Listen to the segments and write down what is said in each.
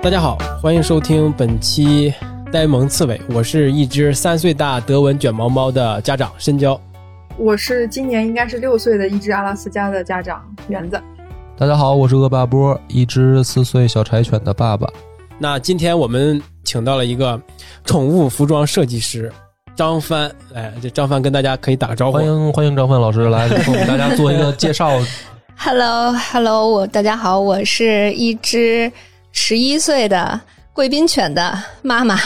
大家好，欢迎收听本期呆萌刺猬，我是一只三岁大德文卷毛猫的家长深交。我是今年应该是六岁的一只阿拉斯加的家长园子。大家好，我是恶霸波，一只四岁小柴犬的爸爸。那今天我们请到了一个宠物服装设计师张帆，哎，这张帆跟大家可以打个招呼。欢迎欢迎张帆老师来给我们大家做一个介绍。Hello，Hello，我大家好，我是一只十一岁的贵宾犬的妈妈。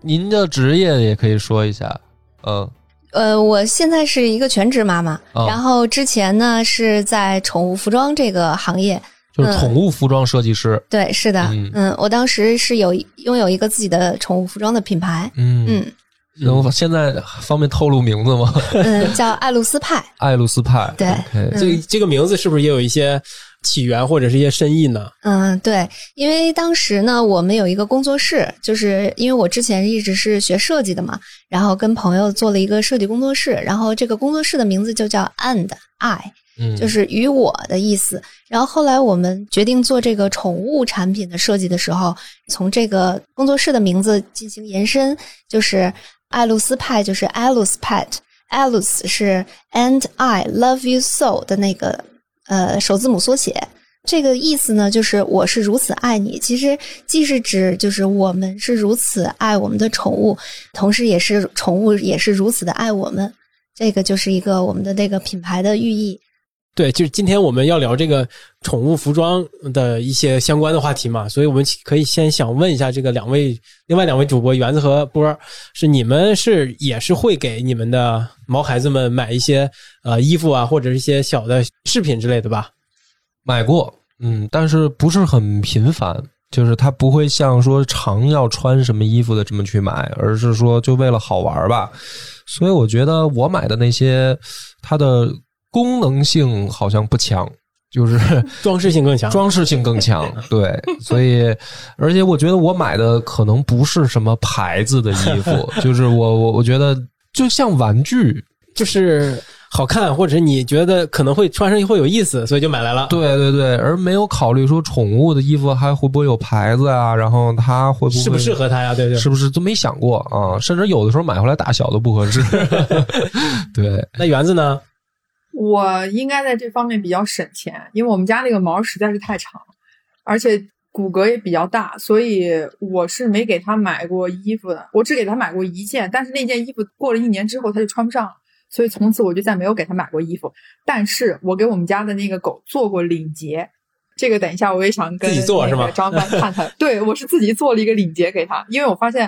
您的职业也可以说一下，嗯，呃，我现在是一个全职妈妈，哦。然后之前呢是在宠物服装这个行业。就是宠物服装设计师。对，是的，嗯。嗯我当时是有拥有一个自己的宠物服装的品牌，嗯。嗯。能现在方便透露名字吗？嗯，叫爱露丝派。艾露斯派。对。这这个名字是不是也有一些起源或者是一些深意呢？嗯，对，因为当时呢，我们有一个工作室，就是因为我之前一直是学设计的嘛，然后跟朋友做了一个设计工作室，然后这个工作室的名字就叫 and I，嗯，就是与我的意思。然后后来我们决定做这个宠物产品的设计的时候，从这个工作室的名字进行延伸，就是艾露丝派，就是 Alice Pet，Alice 是 and I love you so 的那个呃首字母缩写。这个意思呢，就是我是如此爱你。其实既是指就是我们是如此爱我们的宠物，同时也是宠物也是如此的爱我们。这个就是一个我们的这个品牌的寓意。对，就是今天我们要聊这个宠物服装的一些相关的话题嘛，所以我们可以先想问一下这个两位，另外两位主播园子和波儿，是你们是也是会给你们的毛孩子们买一些呃衣服啊，或者是一些小的饰品之类的吧？买过，嗯，但是不是很频繁。就是他不会像说常要穿什么衣服的这么去买，而是说就为了好玩吧。所以我觉得我买的那些，它的功能性好像不强，就是 装饰性更强。装饰性更强。对，所以而且我觉得我买的可能不是什么牌子的衣服，就是我我我觉得就像玩具。就是好看，或者是你觉得可能会穿上会有意思，所以就买来了。对对对，而没有考虑说宠物的衣服还会不会有牌子啊，然后它会不会适不适合它呀？对对。是不是都没想过啊？甚至有的时候买回来大小都不合适。对，那园子呢？我应该在这方面比较省钱，因为我们家那个毛实在是太长，而且骨骼也比较大，所以我是没给他买过衣服的。我只给他买过一件，但是那件衣服过了一年之后他就穿不上了，所以从此我就再没有给他买过衣服。但是我给我们家的那个狗做过领结，这个等一下我也想跟自己做是吗那个张帆探探。对我是自己做了一个领结给他，因为我发现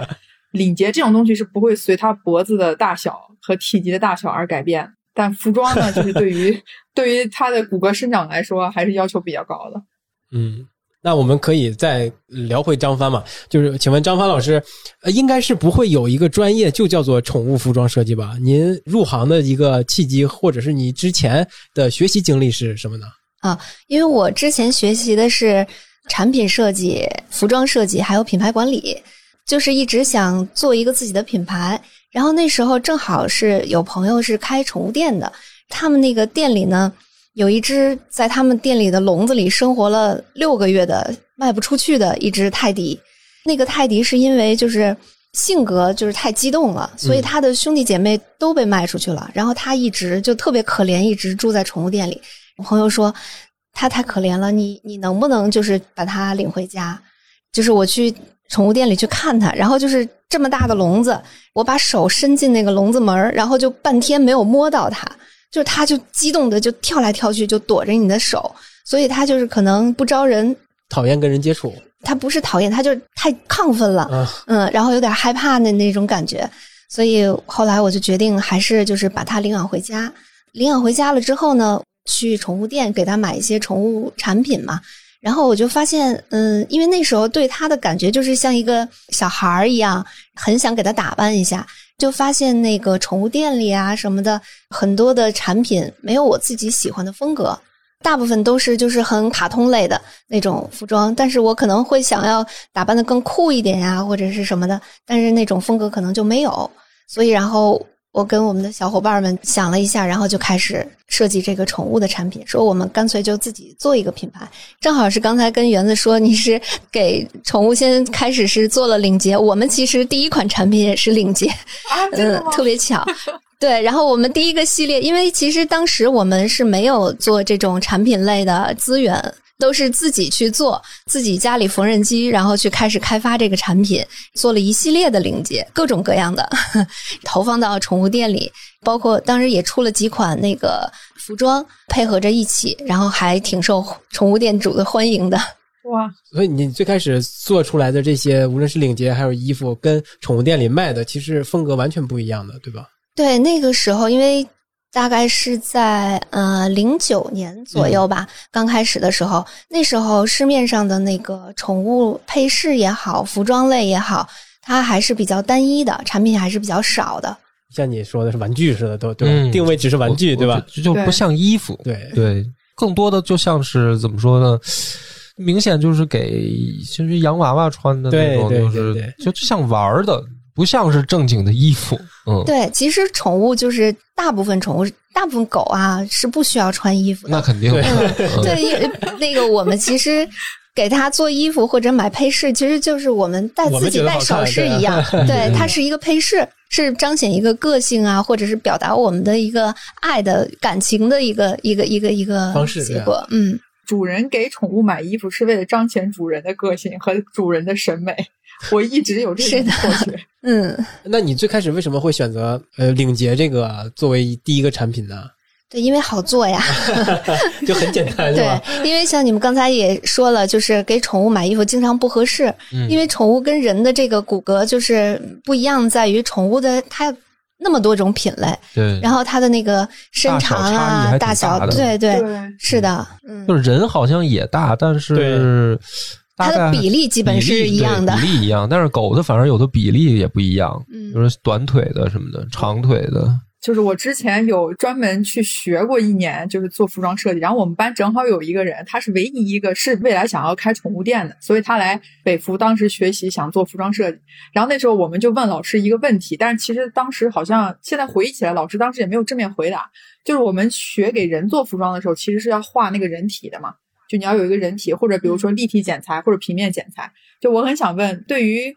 领结这种东西是不会随他脖子的大小和体积的大小而改变。但服装呢，就是对于 对于它的骨骼生长来说，还是要求比较高的。嗯，那我们可以再聊回张帆嘛？就是请问张帆老师，呃，应该是不会有一个专业就叫做宠物服装设计吧？您入行的一个契机，或者是你之前的学习经历是什么呢？啊因为我之前学习的是产品设计、服装设计，还有品牌管理，就是一直想做一个自己的品牌。然后那时候正好是有朋友是开宠物店的，他们那个店里呢有一只在他们店里的笼子里生活了六个月的卖不出去的一只泰迪。那个泰迪是因为就是性格就是太激动了，所以他的兄弟姐妹都被卖出去了，然后他一直就特别可怜，一直住在宠物店里。我朋友说他太可怜了，你你能不能就是把他领回家？就是我去宠物店里去看它，然后就是这么大的笼子，我把手伸进那个笼子门儿然后就半天没有摸到它，就是它就激动的就跳来跳去，就躲着你的手，所以它就是可能不招人，讨厌跟人接触它不是讨厌，它就是太亢奋了，啊，嗯，然后有点害怕的那种感觉，所以后来我就决定还是就是把它领养回家。领养回家了之后呢，去宠物店给它买一些宠物产品嘛。然后我就发现，嗯，因为那时候对他的感觉就是像一个小孩儿一样，很想给他打扮一下。就发现那个宠物店里啊什么的，很多的产品没有我自己喜欢的风格，大部分都是就是很卡通类的那种服装，但是我可能会想要打扮的更酷一点呀、或者是什么的，但是那种风格可能就没有。所以，然后我跟我们的小伙伴们想了一下，然后就开始设计这个宠物的产品，说我们干脆就自己做一个品牌。正好是刚才跟园子说，你是给宠物先开始是做了领结，我们其实第一款产品也是领结，啊，真的 嗯，吗？特别巧。对，然后我们第一个系列，因为其实当时我们是没有做这种产品类的资源，都是自己去做，自己家里缝纫机，然后去开始开发这个产品，做了一系列的领结，各种各样的，投放到宠物店里，包括当时也出了几款那个服装，配合着一起，然后还挺受宠物店主的欢迎的。哇，所以你最开始做出来的这些，无论是领结还有衣服，跟宠物店里卖的其实风格完全不一样的，对吧？对，那个时候因为大概是在呃零九年左右吧，刚开始的时候，那时候市面上的那个宠物配饰也好，服装类也好，它还是比较单一的，产品还是比较少的。像你说的是玩具似的，都对？嗯定位只是玩具，对吧？？就就不像衣服，对对，更多的就像是怎么说呢？明显就是给就是洋娃娃穿的那种，对对就是就就像玩儿的，不像是正经的衣服。嗯，对，其实宠物就是大部分宠物，大部分狗啊是不需要穿衣服的。那肯定。对嗯对，因为那个我们其实给它做衣服或者买配饰，其实就是我们戴自己戴首饰一样。对，它是一个配饰，是彰显一个个性啊，或者是表达我们的一个爱的感情的一个一个一个一个方式结果。嗯，主人给宠物买衣服是为了彰显主人的个性和主人的审美。我一直有这是的种错觉。嗯，那你最开始为什么会选择呃领结这个作为第一个产品呢？对，因为好做呀。就很简单，对吧？，因为像你们刚才也说了，就是给宠物买衣服经常不合适，嗯因为宠物跟人的这个骨骼就是不一样，在于宠物的它那么多种品类，对，然后它的那个身长啊、大小，对对，是的，嗯，就是人好像也大，但是它的比例基本是一样的比例一样，但是狗的反而有的比例也不一样，嗯就是短腿的什么的，长腿的，就是我之前有专门去学过一年，就是做服装设计。然后我们班正好有一个人，他是唯一一个是未来想要开宠物店的，所以他来北服当时学习想做服装设计。然后那时候我们就问老师一个问题，但是其实当时好像现在回忆起来，老师当时也没有正面回答。就是我们学给人做服装的时候，其实是要画那个人体的嘛，就你要有一个人体，或者比如说立体剪裁或者平面剪裁。就我很想问，对于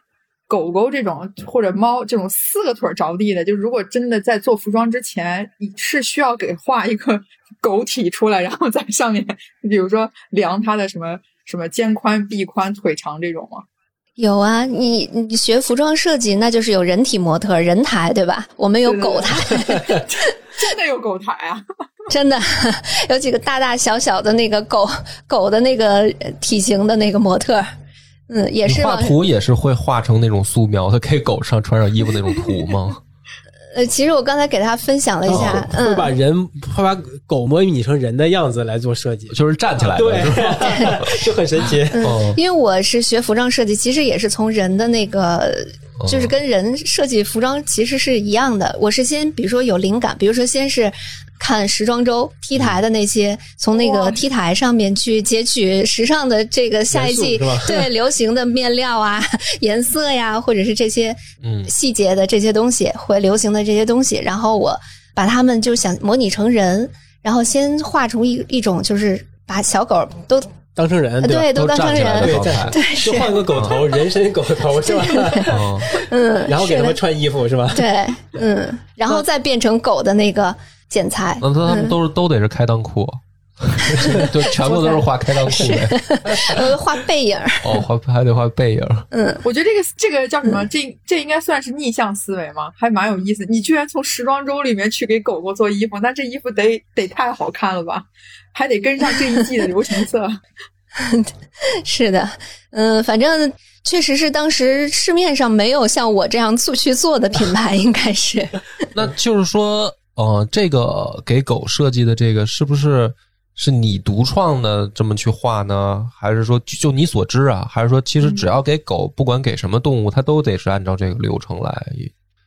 狗狗这种或者猫这种四个腿儿着地的，就如果真的在做服装之前，你是需要给画一个 狗体出来，然后在上面，比如说量它的什么什么肩宽、臂宽、腿长这种吗？有啊，你你学服装设计，那就是有人体模特、人台，对吧？我们有狗台 真的有狗台啊！真的有几个大大小小的那个狗狗的那个呃体型的那个模特，嗯，也是画图也是会画成那种素描的，给狗上穿上衣服那种图吗？呃，其实我刚才给他分享了一下，哦会把嗯，人会把狗模拟成人的样子来做设计，就是站起来，对？就很神奇。嗯，因为我是学服装设计，其实也是从人的那个，就是跟人设计服装其实是一样的。我是先比如说有灵感，比如说先是看时装周 T 台的那些，从那个 T 台上面去截取时尚的这个下一季对 流行的面料啊、颜色呀，或者是这些嗯。细节的这些东西，会流行的这些东西，然后我把它们就想模拟成人，然后先画出一一种就是把小狗都当成人，吧？对都当成人，对对就换个狗头，人身狗头是吧？哦。嗯，然后给他们穿衣服是吧？对，嗯，然后再变成狗的那个剪裁。那他们嗯都是都得是开裆裤，就全部都是画开裆裤的，呃，画背影儿，哦，画还得画背影，嗯，我觉得这个这个叫什么？这这应该算是逆向思维吗？还蛮有意思。你居然从时装周里面去给狗狗做衣服，那这衣服得得太好看了吧？还得跟上这一季的流行色。是的，嗯，反正确实是当时市面上没有像我这样做去做的品牌，应该是，那就是说，呃，这个给狗设计的这个是不是是你独创的这么去画呢？还是说就就你所知啊？还是说其实只要给狗，不管给什么动物，它都得是按照这个流程来？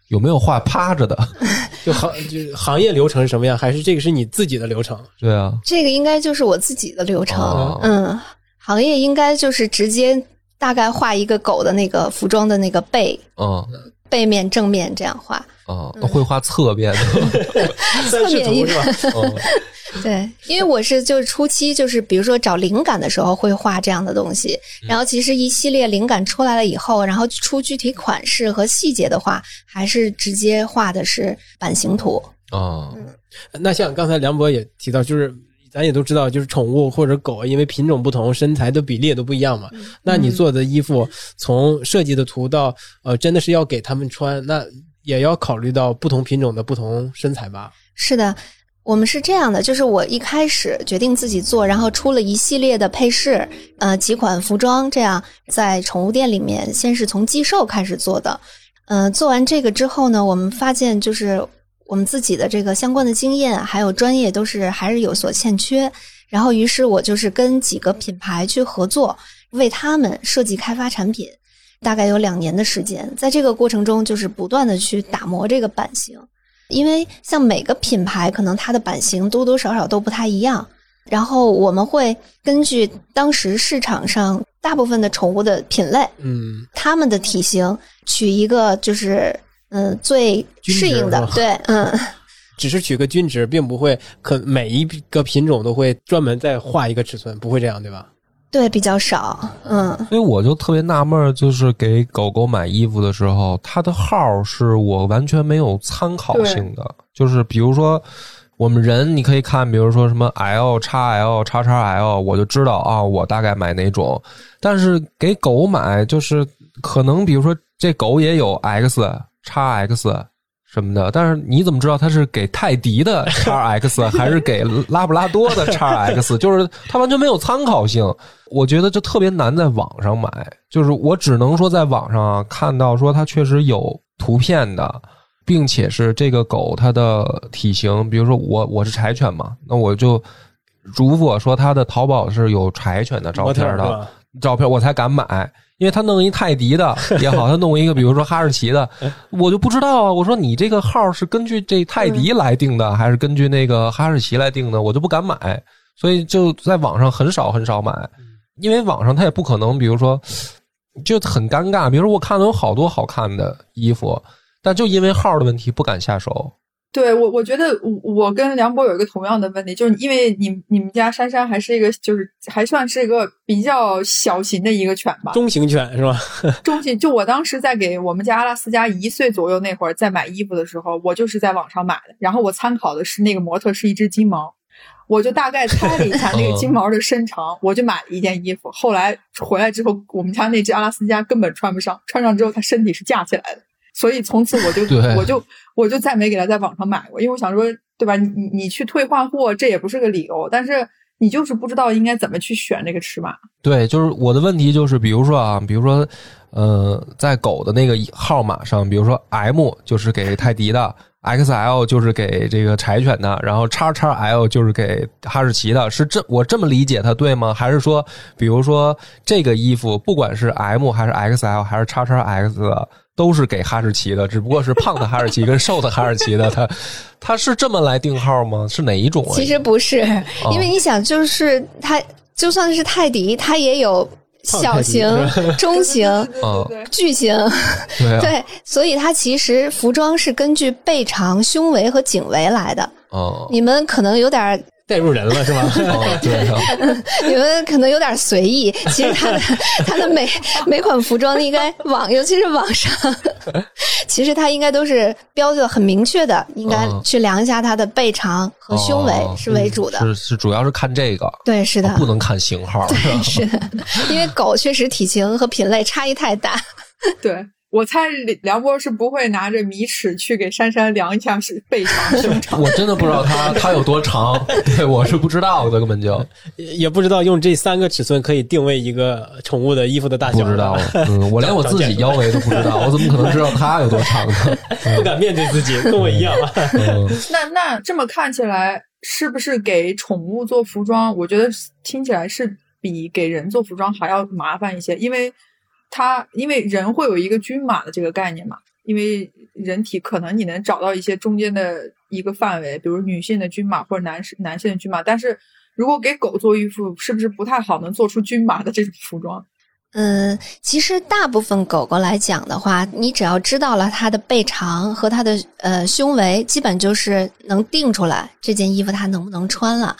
有没有画趴着的？就行就行业流程是什么样？还是这个是你自己的流程？对啊，这个应该就是我自己的流程。哦嗯，行业应该就是直接大概画一个狗的那个服装的那个背嗯，背面、正面这样画。啊，会画侧面的，侧面图是吧？嗯 对，因为我是就是初期就是比如说找灵感的时候会画这样的东西，然后其实一系列灵感出来了以后，然后出具体款式和细节的话，还是直接画的是版型图。哦，那像刚才梁博也提到，就是咱也都知道，就是宠物或者狗，因为品种不同，身材的比例也都不一样嘛。那你做的衣服，从设计的图到呃，真的是要给他们穿，那也要考虑到不同品种的不同身材吧？是的，我们是这样的，就是我一开始决定自己做，然后出了一系列的配饰，呃，几款服装，这样在宠物店里面先是从寄售开始做的。嗯、做完这个之后呢，我们发现就是我们自己的这个相关的经验还有专业都是还是有所欠缺，然后于是我就是跟几个品牌去合作，为他们设计开发产品。大概有两年的时间，在这个过程中，就是不断的去打磨这个版型，因为像每个品牌可能它的版型多多少少都不太一样，然后我们会根据当时市场上大部分的宠物的品类，嗯，它们的体型取一个就是嗯、呃最适应的，对，嗯，只是取个均值，并不会可每一个品种都会专门再画一个尺寸，不会这样，对吧？对，比较少，嗯所以我就特别纳闷儿，就是给狗狗买衣服的时候，它的号是我完全没有参考性的。就是比如说，我们人你可以看，比如说什么 L、叉 L、叉叉 L，我就知道啊，我大概买哪种。但是给狗买，就是可能比如说这狗也有 X、x X 什么的，但是你怎么知道它是给泰迪的 x X 还是给拉布拉多的 x X？就是它完全没有参考性。我觉得就特别难在网上买，就是我只能说在网上啊看到说它确实有图片的，并且是这个狗它的体型，比如说我我是柴犬嘛，那我就如果说它的淘宝是有柴犬的照片的？照片我才敢买，因为他弄一泰迪的 也好，他弄一个比如说哈士奇的，我就不知道啊。我说你这个号是根据这泰迪来定的，还是根据那个哈士奇来定的？我就不敢买，所以就在网上很少很少买，因为网上他也不可能，比如说就很尴尬。比如说我看到有好多好看的衣服，但就因为号的问题不敢下手。对我，我觉得我我跟梁博有一个同样的问题，就是因为你你们家珊珊还是一个，就是还算是一个比较小型的一个犬吧，中型犬是吧？中型。就我当时在给我们家阿拉斯加一岁左右那会儿，在买衣服的时候，我就是在网上买的，然后我参考的是那个模特是一只金毛，我就大概猜了一下那个金毛的身长，我就买了一件衣服。后来回来之后，我们家那只阿拉斯加根本穿不上，穿上之后它身体是架起来的。所以从此我就 对我就我就再没给他在网上买过，因为我想说，对吧？你你你去退换货，这也不是个理由，但是你就是不知道应该怎么去选这个尺码。对，就是我的问题就是，比如说啊，比如说，呃，在狗的那个号码上，比如说 M 就是给泰迪的，XL 就是给这个柴犬的，然后叉叉 L 就是给哈士奇的，是这我这么理解它对吗？还是说，比如说这个衣服不管是 M 还是 XL 还是叉叉 X 的，都是给哈士奇的，只不过是胖的哈士奇跟瘦的哈士奇的，它它是这么来定号吗？是哪一种啊？其实不是，哦因为你想，就是它就算是泰迪，它也有小型、中型、巨型，对啊，对，所以它其实服装是根据背长、胸围和颈围来的。哦，你们可能有点儿，带入人了是吗？哦，对啊。你们可能有点随意。其实它的 它的每每款服装应该网，尤其是网上，其实它应该都是标的很明确的，应该嗯去量一下它的背长和胸围哦是为主的。是是，主要是看这个，对，是的，不能看型号。对是的，因为狗确实体型和品类差异太大。对我猜梁波是不会拿着米尺去给珊珊量一下是背长胸长。我真的不知道它它有多长，对我是不知道的，根本就也也不知道用这三个尺寸可以定位一个宠物的衣服的大小，不知道。嗯，我连我自己腰围都不知道，我怎么可能知道它有多长呢？不敢面对自己，跟我一样啊。嗯，那那这么看起来，是不是给宠物做服装？我觉得听起来是比给人做服装还要麻烦一些，因为它因为人会有一个均码的这个概念嘛，因为人体可能你能找到一些中间的一个范围，比如女性的均码或者男士男性的均码，但是如果给狗做衣服，是不是不太好能做出均码的这种服装？嗯，其实大部分狗狗来讲的话，你只要知道了它的背长和它的呃胸围，基本就是能定出来这件衣服它能不能穿了。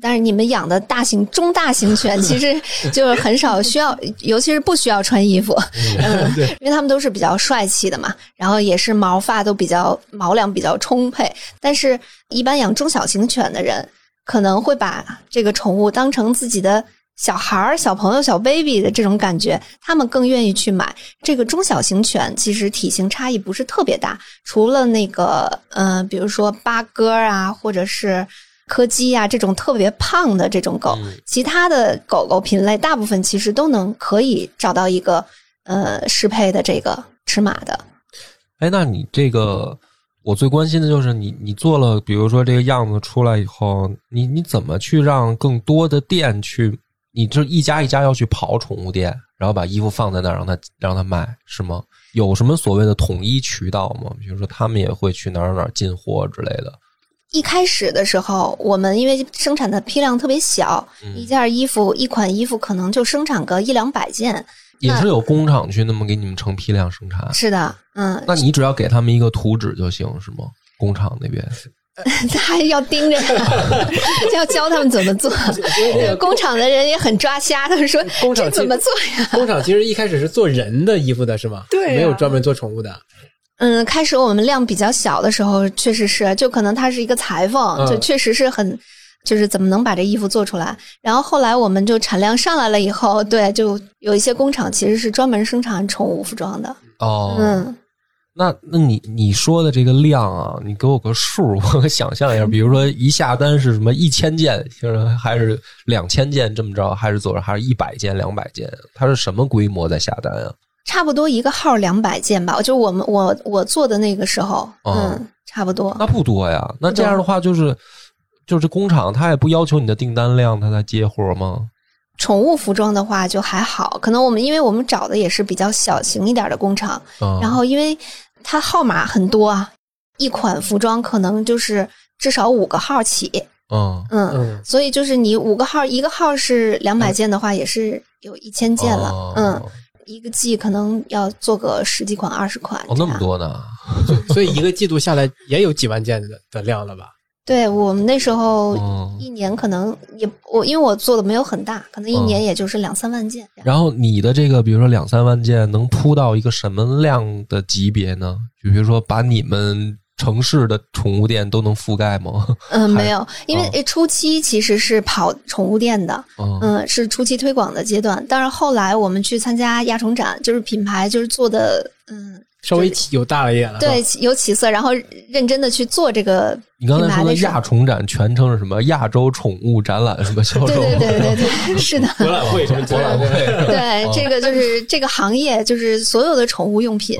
但是你们养的大型、中大型犬，其实就是很少需要，尤其是不需要穿衣服，嗯，因为它们都是比较帅气的嘛，然后也是毛发都比较毛量比较充沛。但是，一般养中小型犬的人，可能会把这个宠物当成自己的。小孩儿、小朋友、小 baby 的这种感觉，他们更愿意去买这个中小型犬。其实体型差异不是特别大，除了那个，呃，比如说八哥啊，或者是柯基啊这种特别胖的这种狗，其他的狗狗品类大部分其实都能可以找到一个呃适配的这个尺码的。哎，那你这个，我最关心的就是你，你做了，比如说这个样子出来以后，你你怎么去让更多的店去？你就一家一家要去跑宠物店，然后把衣服放在那儿让他让他卖，是吗？有什么所谓的统一渠道吗？比如说他们也会去哪儿哪儿进货之类的。一开始的时候，我们因为生产的批量特别小，一件衣服一款衣服可能就生产个一两百件，也是有工厂去那么给你们成批量生产。是的，嗯。那你只要给他们一个图纸就行，是吗？工厂那边。他还要盯着，要教他们怎么做。工厂的人也很抓瞎，他们说：“工厂怎么做呀？”工厂其实一开始是做人的衣服的，是吗？对，没有专门做宠物的。嗯，开始我们量比较小的时候，确实是，就可能他是一个裁缝，就确实是很，就是怎么能把这衣服做出来。然后后来我们就产量上来了以后，对，就有一些工厂其实是专门生产宠物服装的。哦，嗯。那那你你说的这个量啊，你给我个数，我想象一下。比如说一下单是什么一千件，就是还是两千件这么着，还是走着还是一百件、两百件？它是什么规模在下单啊？差不多一个号两百件吧，就我们我我做的那个时候，嗯，差不多。那不多呀。那这样的话，就是就是工厂他也不要求你的订单量，他才接活吗？宠物服装的话就还好，可能我们因为我们找的也是比较小型一点的工厂，然后因为它号码很多啊，一款服装可能就是至少五个号起，嗯嗯，所以就是你五个号，一个号是两百件的话，也是有一千件了，嗯，一个季可能要做个十几款、二十款，哦，那么多呢，所以一个季度下来也有几万件的的量了吧？对我们那时候一年可能也我因为我做的没有很大，可能一年也就是两三万件。然后你的这个比如说两三万件能铺到一个什么量的级别呢？就比如说把你们城市的宠物店都能覆盖吗？嗯，没有，因为初期其实是跑宠物店的，嗯，是初期推广的阶段。但是后来我们去参加亚宠展，就是品牌就是做的嗯。稍微有大了一点了，对，有起色，然后认真的去做这个。你刚才说的亚宠展全称是什么？亚洲宠物展览什么销售？对对对对对，是的。博览会什么博览会？对，这个就是这个行业，就是所有的宠物用品，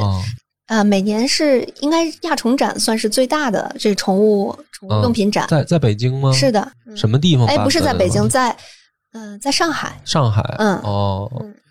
呃，每年是应该亚宠展算是最大的这宠物宠物用品展，在在北京吗？是的。什么地方？哎，不是在北京，在嗯，在上海。上海。嗯。哦。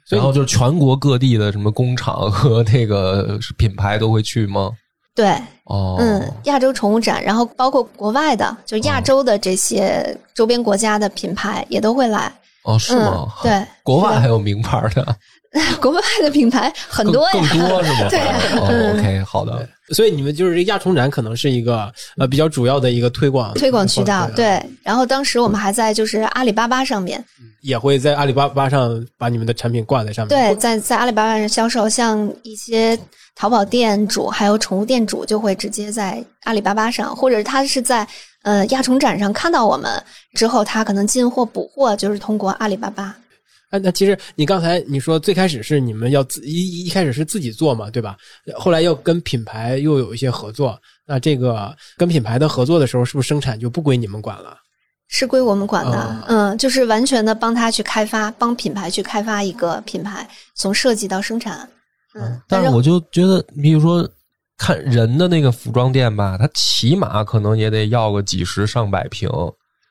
然后就是全国各地的什么工厂和 那个品牌都会去吗？对，哦，嗯，亚洲宠物展，然后包括国外的，就亚洲的这些周边国家的品牌也都会来。哦，是吗？对，国外还有名牌的。国外的品牌很多呀，更多是吗？对，OK，好的。所以你们就是这亚宠展可能是一个呃比较主要的一个推广推广渠道。对，然后当时我们还在就是阿里巴巴上面，也会在阿里巴巴上把你们的产品挂在上面。对，在在阿里巴巴上销售，像一些淘宝店主还有宠物店主就会直接在阿里巴巴上，或者他是在呃亚宠展上看到我们之后，他可能进货补货就是通过阿里巴巴。哎，那其实你刚才你说最开始是你们要自一一开始是自己做嘛，对吧？后来要跟品牌又有一些合作，那这个跟品牌的合作的时候，是不是生产就不归你们管了？是归我们管的，嗯，就是完全的帮他去开发，帮品牌去开发一个品牌，从设计到生产。嗯，但是我就觉得，比如说看人的那个服装店吧，它起码可能也得要个几十上百平。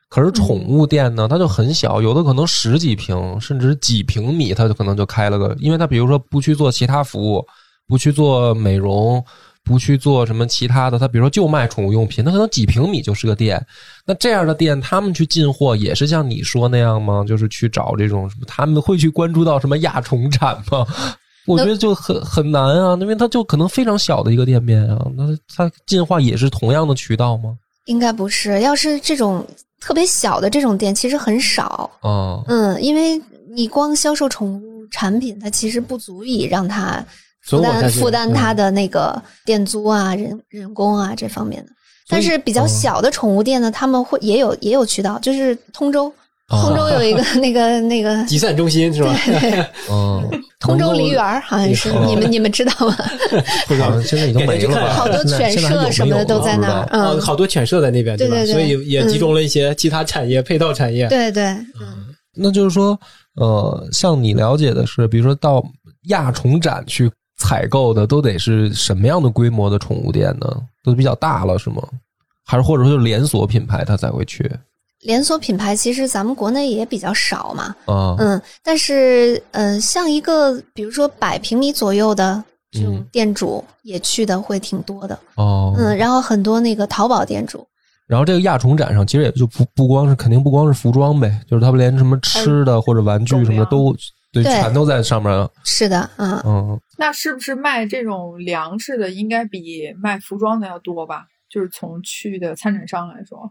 可是宠物店呢，它就很小，有的可能十几平，甚至几平米，它就可能就开了个。因为它比如说不去做其他服务，不去做美容，不去做什么其他的，他比如说就卖宠物用品，他可能几平米就是个店。那这样的店，他们去进货也是像你说那样吗？就是去找这种什么？他们会去关注到什么亚宠展吗？我觉得就很很难啊，因为它就可能非常小的一个店面啊，那它进化也是同样的渠道吗？应该不是，要是这种特别小的这种店，其实很少。啊，嗯，因为你光销售宠物产品，它其实不足以让它负担负担它的那个店租啊、人人工啊这方面的。但是比较小的宠物店呢，他们会也有也有渠道，就是通州，哦通州有一个 那个那个集散中心是吧？对嗯，通州梨园儿，好像是哦你们你们知道吗？不知道好像现在已经没了吧？好多犬舍什么的都在那儿嗯哦好多犬舍在那边？对对对所以也集中了一些其他产业、配套产业。对对，嗯，那就是说，呃，像你了解的是，比如说到亚宠展去采购的，都得是什么样的规模的宠物店呢？都比较大了是吗？还是或者说就是连锁品牌它才会去连锁品牌其实咱们国内也比较少嘛，啊？嗯，但是嗯、呃像一个比如说百平米左右的这种嗯店主也去的会挺多的，哦，嗯，然后很多那个淘宝店主，然后这个亚宠展上，其实也就不不光是肯定不光是服装呗，就是他们连什么吃的或者玩具什么的都对，对全都在上面。是的，嗯，嗯，那是不是卖这种粮食的应该比卖服装的要多吧？就是从去的参展商来说，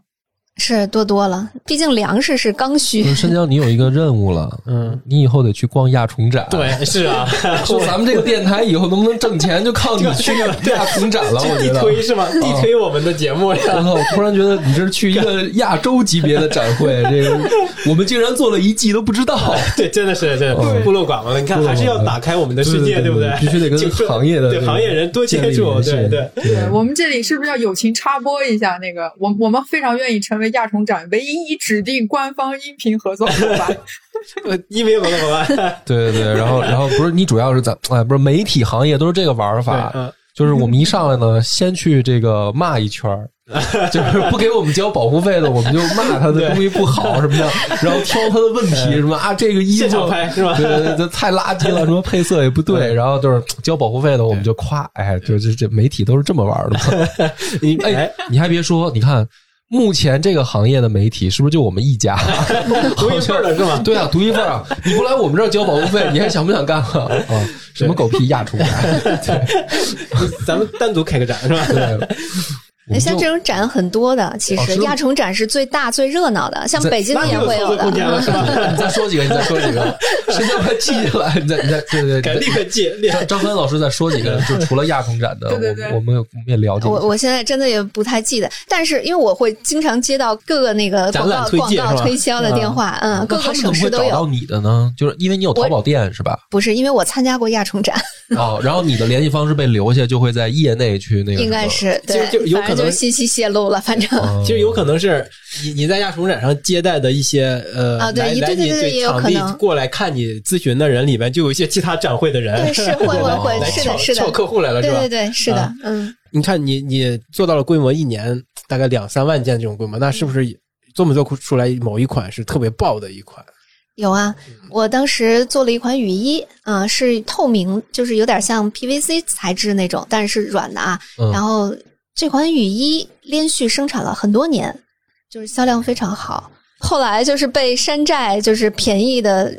是多多了，毕竟粮食是刚需就，是申江，你有一个任务了，嗯，你以后得去逛亚宠展。对，是啊，就咱们这个电台以后能不能挣钱，就靠你 去亚宠展了。我地觉得，推是吗？地推我们的节目我呀。操！我突然觉得你这是去一个亚洲级别的展会，这个我们竟然做了一季都不知道。对，真的是这嗯孤陋寡闻了。你看，还是要打开我们的世界，对对不对必须得跟行业的对行业人多接触，对对。对我们这里是不是要友情插播一下？那个，我我们非常愿意成为亚宠展唯一指定官方音频合作伙伴。呃，因为文合办，对对对，然后然后不是你主要是咱哎不是媒体行业都是这个玩法，嗯，就是我们一上来呢，先去这个骂一圈儿，就是不给我们交保护费的，我们就骂他的东西不好什么的，然后挑他的问题什么啊，这个衣服场拍是吧？对对对，太垃圾了，什么配色也不对，然后就是交保护费的，我们就夸，哎，就是这媒体都是这么玩的。你哎哎，，你还别说，你看目前这个行业的媒体是不是就我们一家？独一份儿了是吗？对啊，独一份儿啊！你不来我们这儿交保护费，你还想不想干了？啊，什么狗屁亚出来？咱们单独开个展是吧？像这种展很多的，其实亚宠展是最大最热闹的，像北京也会有的？你再说几个，你再说几个，谁叫他记下来？你再你再对对对该立。刻接，立张张帆老师再说几个，就除了亚宠展的，对对对我们我们我们也了解一下。我我现在真的也不太记得，但是因为我会经常接到各个那个展广告广告推销的电话，嗯，各个那他们怎么省市都有。找到你的呢？就是因为你有淘宝店是吧？不是因为我参加过亚宠展，哦，然后你的联系方式被留下，就会在业内去那个，应该是其实就对，有可能正就是信息泄露了，反正。哦其实有可能是你你在亚宠展上接待的一些呃啊对来来你对对对也有场地可能过来看你咨询的人里面，就有一些其他展会的人，对是会会会来是的是的撬客户来了是吧？对对对，是的啊，嗯，你看你你做到了规模一年大概两三万件这种规模，那是不是做没做出来某一款是特别爆的一款？有啊。我当时做了一款雨衣，嗯、是透明，就是有点像 PVC 材质那种，但是是软的啊。嗯然后这款雨衣连续生产了很多年，就是销量非常好。后来就是被山寨，就是便宜的，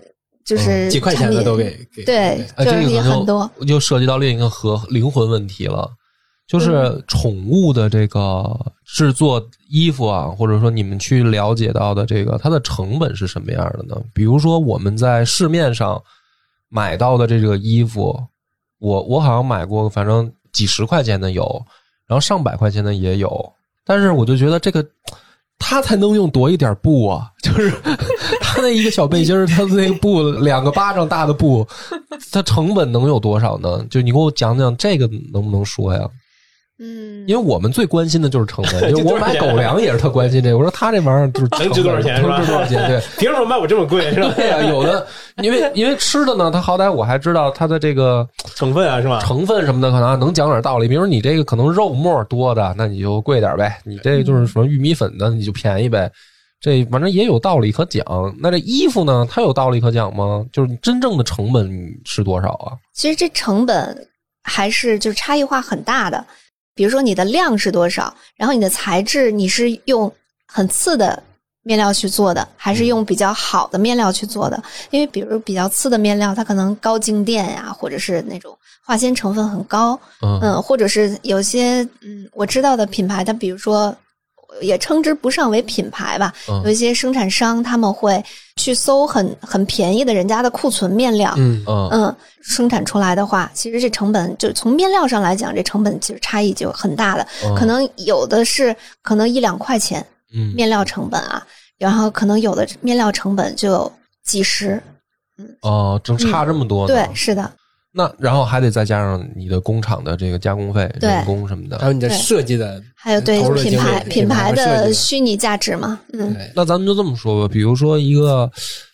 就是嗯几块钱的都给给对，哎，就是也很多。就就涉及到另一个和灵魂问题了，嗯就是宠物的这个制作衣服啊，或者说你们去了解到的这个它的成本是什么样的呢？比如说我们在市面上买到的这个衣服，我我好像买过，反正几十块钱的有，然后上百块钱的也有，但是我就觉得这个。他才能用多一点布啊！就是他那一个小背心儿，他的那个布两个巴掌大的布，它成本能有多少呢？就你给我讲讲这个能不能说呀？嗯，因为我们最关心的就是成本，就就我买狗粮也是特关心这个。我说他这玩意儿就是能值多少钱是吧能值多少钱？对。凭什么卖我这么贵是吧？对呀、有的因为因为吃的呢，他好歹我还知道它的这个成分啊是吧？成分什么的，可能能讲点道理。比如你这个可能肉末多的，那你就贵点呗；你这个就是什么玉米粉的，你就便宜呗。这反正也有道理可讲。那这衣服呢，它有道理可讲吗？就是你真正的成本是多少啊？其实这成本还是就是差异化很大的。比如说你的量是多少，然后你的材质你是用很次的面料去做的，还是用比较好的面料去做的？因为比如比较次的面料，它可能高静电呀，或者是那种化纤成分很高，嗯嗯，或者是有些嗯我知道的品牌，它比如说也称之不上为品牌吧，嗯。有一些生产商他们会去搜很很便宜的人家的库存面料，嗯。嗯。嗯，生产出来的话，其实这成本就从面料上来讲，这成本其实差异就很大的，嗯。可能有的是可能一两块钱嗯。面料成本啊，然后可能有的面料成本就有几十，哦，正差这么多呢。对，是的，那然后还得再加上你的工厂的这个加工费、对。人工什么的。还有你的设计的，还有对品牌品牌的虚拟价值嘛，嗯，那咱们就这么说吧，比如说一个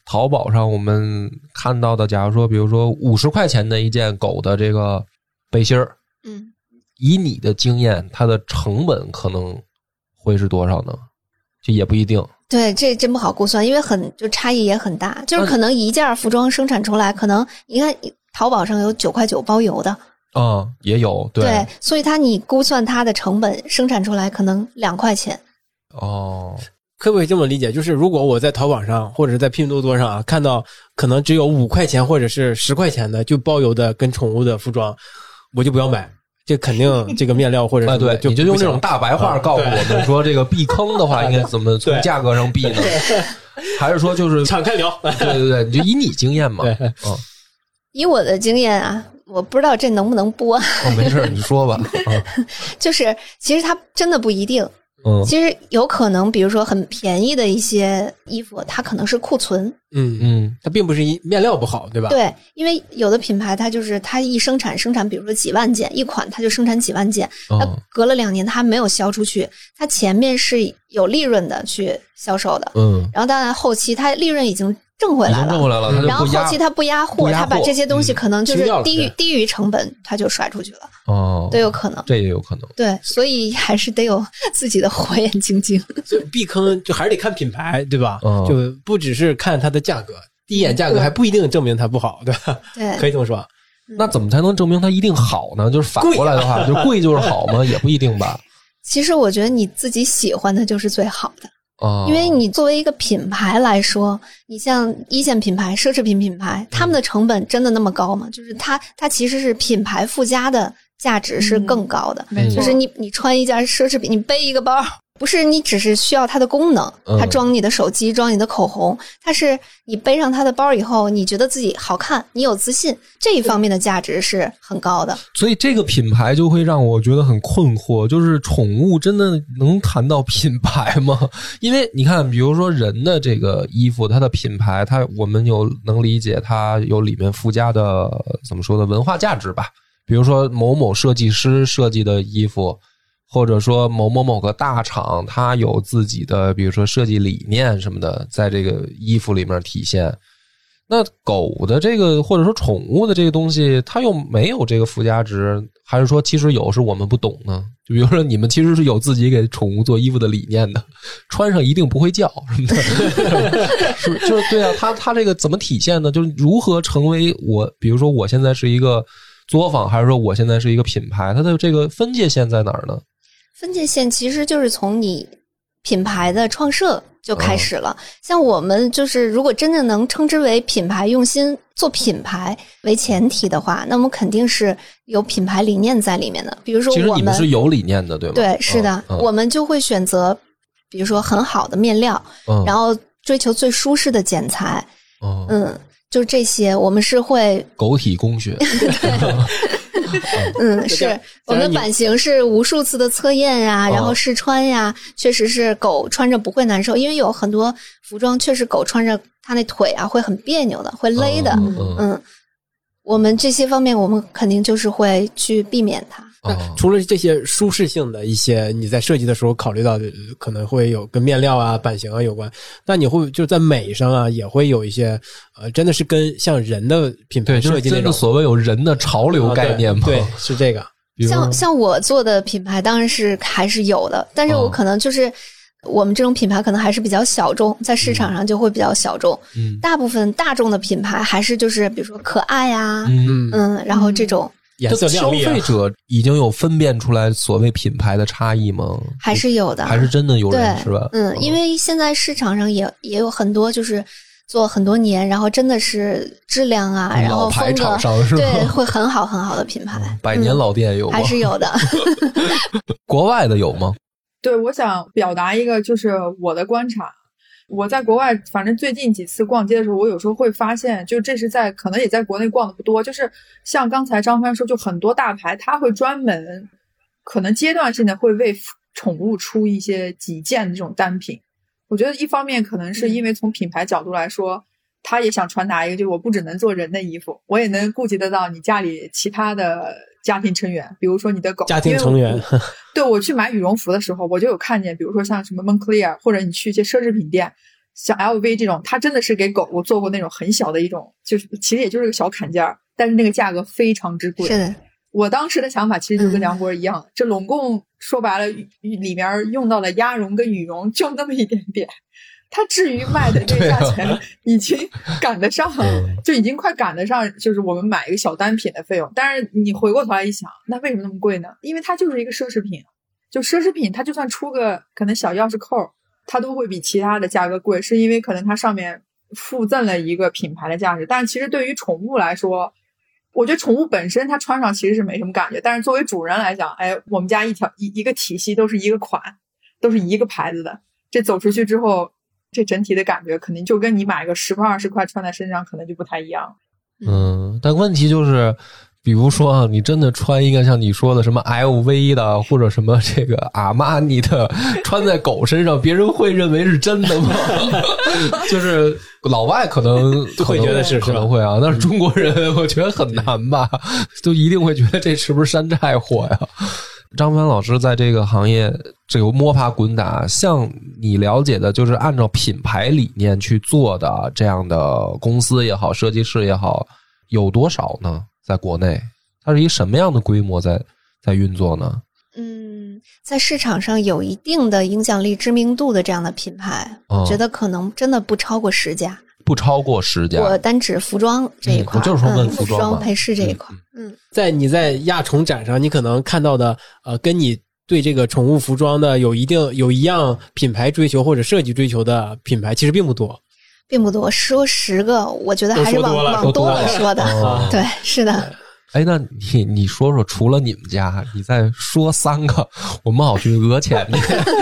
淘宝上我们看到的，假如说，比如说五十块钱的一件狗的这个背心儿，嗯，以你的经验，它的成本可能会是多少呢？就也不一定。对，这真不好估算，因为很就差异也很大，就是可能一件服装生产出来，可能你看淘宝上有九块九包邮的，嗯、也有对。所以它你估算它的成本生产出来可能两块钱，哦，可不可以这么理解？就是如果我在淘宝上或者是在拼多多上啊，看到可能只有五块钱或者是十块钱的就包邮的跟宠物的服装，我就不要买。这肯定这个面料或者 对，你就用这种大白话告诉我们说，这个避坑的话 应该怎么从价格上避呢？还是说就是敞开聊。对对对，你就以你经验嘛，对。嗯，以我的经验啊，我不知道这能不能播，哦，没事儿，你说吧，就是其实它真的不一定，嗯。其实有可能，比如说很便宜的一些衣服，它可能是库存，嗯，嗯。它并不是一面料不好，对吧？对，因为有的品牌它就是它一生产生产，比如说几万件一款，它就生产几万件，它嗯隔了两年它没有销出去，它前面是有利润的去销售的，嗯，然后当然后期它利润已经挣回来了。挣回来了，他就然后后期他不压货，不压货它把这些东西嗯可能就是低于对低于成本，他就甩出去了，哦，都有可能。这也有可能。对，所以还是得有自己的火眼金睛。所以避坑就还是得看品牌，对吧？嗯就不只是看它的价格，第一眼价格还不一定证明它不好，对吧？对，可以这么说。那怎么才能证明它一定好呢？就是反过来的话，就贵就是好吗？也不一定吧。其实我觉得你自己喜欢的就是最好的，啊，因为你作为一个品牌来说，你像一线品牌、奢侈品品牌，他们的成本真的那么高吗？就是它，它其实是品牌附加的价值是更高的。就是你，你穿一件奢侈品，你背一个包，不是你只是需要它的功能，嗯它装你的手机，装你的口红，它是你背上它的包以后，你觉得自己好看，你有自信，这一方面的价值是很高的。所以这个品牌就会让我觉得很困惑，就是宠物真的能谈到品牌吗？因为你看，比如说人的这个衣服，它的品牌，它我们有能理解它有里面附加的怎么说的文化价值吧？比如说某某设计师设计的衣服，或者说某某某个大厂，它有自己的比如说设计理念什么的，在这个衣服里面体现。那狗的这个或者说宠物的这个东西，它又没有这个附加值，还是说其实有是我们不懂呢？就比如说你们其实是有自己给宠物做衣服的理念的，穿上一定不会叫什么的，是？就是对啊，它它这个怎么体现呢？就是如何成为我？比如说我现在是一个作坊，还是说我现在是一个品牌？它的这个分界线在哪儿呢？分界线其实就是从你品牌的创设就开始了。像我们就是，如果真的能称之为品牌，用心做品牌为前提的话，那么肯定是有品牌理念在里面的。比如说其实我你们是有理念的，对吗？对，是的，嗯我们就会选择，比如说很好的面料，嗯，然后追求最舒适的剪裁，嗯，嗯，就这些，我们是会，狗体工学，嗯，是我们的版型是无数次的测验呀、哦然后试穿呀，确实是狗穿着不会难受，因为有很多服装确实狗穿着它那腿啊会很别扭的，会勒的，嗯，我们这些方面我们肯定就是会去避免它。哦除了这些舒适性的一些，你在设计的时候考虑到的，可能会有跟面料啊、版型啊有关。那你会就是在美上啊，也会有一些呃，真的是跟像人的品牌设计那种真的所谓有人的潮流啊概念嘛？对，对是这个。像像我做的品牌当然是还是有的，但是我哦可能就是、我们这种品牌可能还是比较小众，在市场上就会比较小众。嗯大部分大众的品牌还是就是比如说可爱呀、嗯，然后这种颜色消亮丽啊费。者已经有分辨出来所谓品牌的差异吗？还是有的，还是真的有人对是吧？嗯，因为现在市场上也也有很多就是做很多年，然后真的是质量啊，然后老牌风格厂商是吧？对会很好很好的品牌，百年嗯老店有吗？还是有的。国外的有吗？对，我想表达一个就是我的观察。我在国外，反正最近几次逛街的时候，我有时候会发现，就这是在可能也在国内逛的不多，就是像刚才张帆说，就很多大牌，他会专门可能阶段性的会为宠物出一些几件的这种单品。我觉得一方面可能是因为从品牌角度来说，他也想传达一个，就是我不只能做人的衣服，我也能顾及得到你家里其他的家庭成员，比如说你的狗，家庭成员。我 对我去买羽绒服的时候，我就有看见，比如说像什么 Moncler，或者你去一些奢侈品店，像 LV 这种，它真的是给狗狗做过那种很小的一种，就是其实也就是个小坎肩儿，但是那个价格非常之贵。是的，我当时的想法其实就跟嗯。梁博一样，这拢共说白了，里面用到的鸭绒跟羽绒就那么一点点，它至于卖的这个价钱已经赶得上，嗯 就已经快赶得上，就是我们买一个小单品的费用。但是你回过头来一想，那为什么那么贵呢？因为它就是一个奢侈品，就奢侈品，它就算出个可能小钥匙扣，它都会比其他的价格贵，是因为可能它上面附赠了一个品牌的价值。但是其实对于宠物来说，我觉得宠物本身它穿上其实是没什么感觉，但是作为主人来讲，哎，我们家一条一一个体系都是一个款，都是一个牌子的，这走出去之后，这整体的感觉肯定就跟你买个十块二十块穿在身上可能就不太一样。嗯，但问题就是，比如说啊，你真的穿一个像你说的什么 LV 的，或者什么这个阿玛尼的，穿在狗身上，别人会认为是真的吗？就是老外可能 会觉得是可能会啊，但是中国人我觉得很难吧，就一定会觉得这是不是山寨货呀？张帆老师在这个行业这个摸爬滚打，像你了解的，就是按照品牌理念去做的这样的公司也好，设计师也好，有多少呢？在国内，它是一什么样的规模在在运作呢？嗯，在市场上有一定的影响力、知名度的这样的品牌，觉得可能真的不超过十家。不超过十家。我单指服装这一块，嗯我就是说问嗯服装嘛配饰这一块，嗯在你在亚宠展上，你可能看到的，呃，跟你对这个宠物服装的有一定有一样品牌追求或者设计追求的品牌，其实并不多。并不多。说十个，我觉得还是往多往多了了说的。哦对，是的，哎，那你你说说，除了你们家，你再说三个，我们好去讹钱去。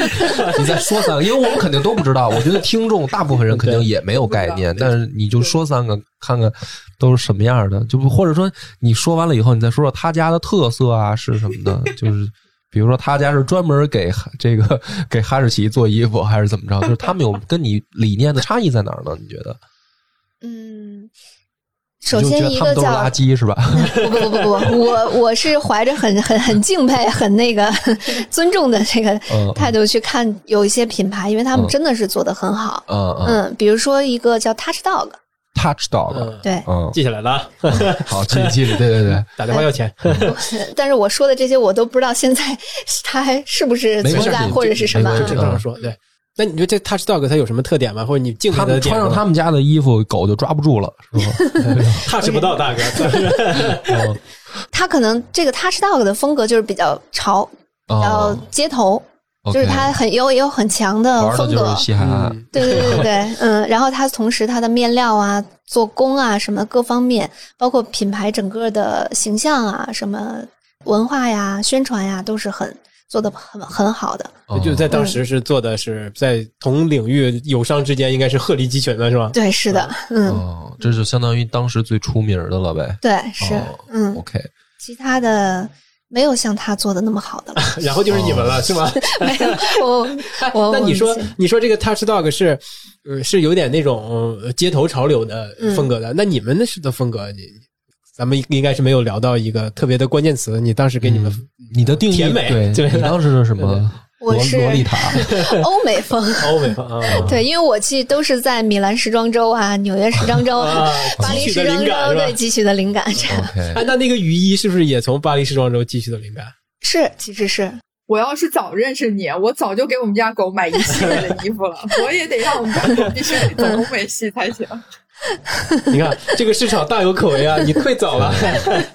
你再说三个，因为我们肯定都不知道。我觉得听众大部分人肯定也没有概念，但是你就说三个，看看都是什么样的。就不或者说你说完了以后，你再说说他家的特色啊是什么的，就是。比如说，他家是专门给这个给哈士奇做衣服，还是怎么着？就是他们有跟你理念的差异在哪儿呢？你觉得？嗯。首先一个叫垃圾是吧？不不不不不，我我是怀着很很很敬佩、很那个 尊重的这个嗯态度去看有一些品牌，因为他们嗯真的是做的很好。嗯嗯嗯，比如说一个叫 Touch Dog，，touch dog，嗯，对，嗯，记下来了啊，好，记着记着，对对对，打电话要钱。但是我说的这些我都不知道现在它还是不是存在或者是什么没就关系正常说，对。那你觉得这 Touch Dog 它有什么特点吗？或者你敬佩它的点吗？穿上他们家的衣服，狗就抓不住了，是吧？touch 不到，大哥。嗯它可能这个 Touch Dog 的风格就是比较潮，比较哦街头就是它很有也有很强的风格对对对对，嗯，然后它同时它的面料啊、做工啊什么各方面，包括品牌整个的形象啊、什么文化呀、宣传呀，都是很做的很很好的。哦就在当时是做的是在同领域友商之间应该是鹤立鸡群的是吧？对，是的，嗯，哦，这是相当于当时最出名的了呗。对，是，哦嗯，OK，其他的没有像他做的那么好的了，然后就是你们了，是吗？没有，我 我那你说，你说这个 Touch Dog 是，呃，是有点那种呃街头潮流的风格的。那你们那是的风格，你咱们应该是没有聊到一个特别的关键词。你当时给你们你的定义甜美对，对 你当时是什么？洛 我是洛丽塔，欧美风。欧美风啊，对，因为我去都是在米兰时装周啊、纽约时装周、啊巴黎时装周对汲取的灵感，这样 OK，哎，那那个雨衣是不是也从巴黎时装周汲取的灵感？是其实是我要是早认识你，我早就给我们家狗买一系列的衣服了。我也得让我们家狗必须得走欧美系才行。你看这个市场大有可为啊！你退早了，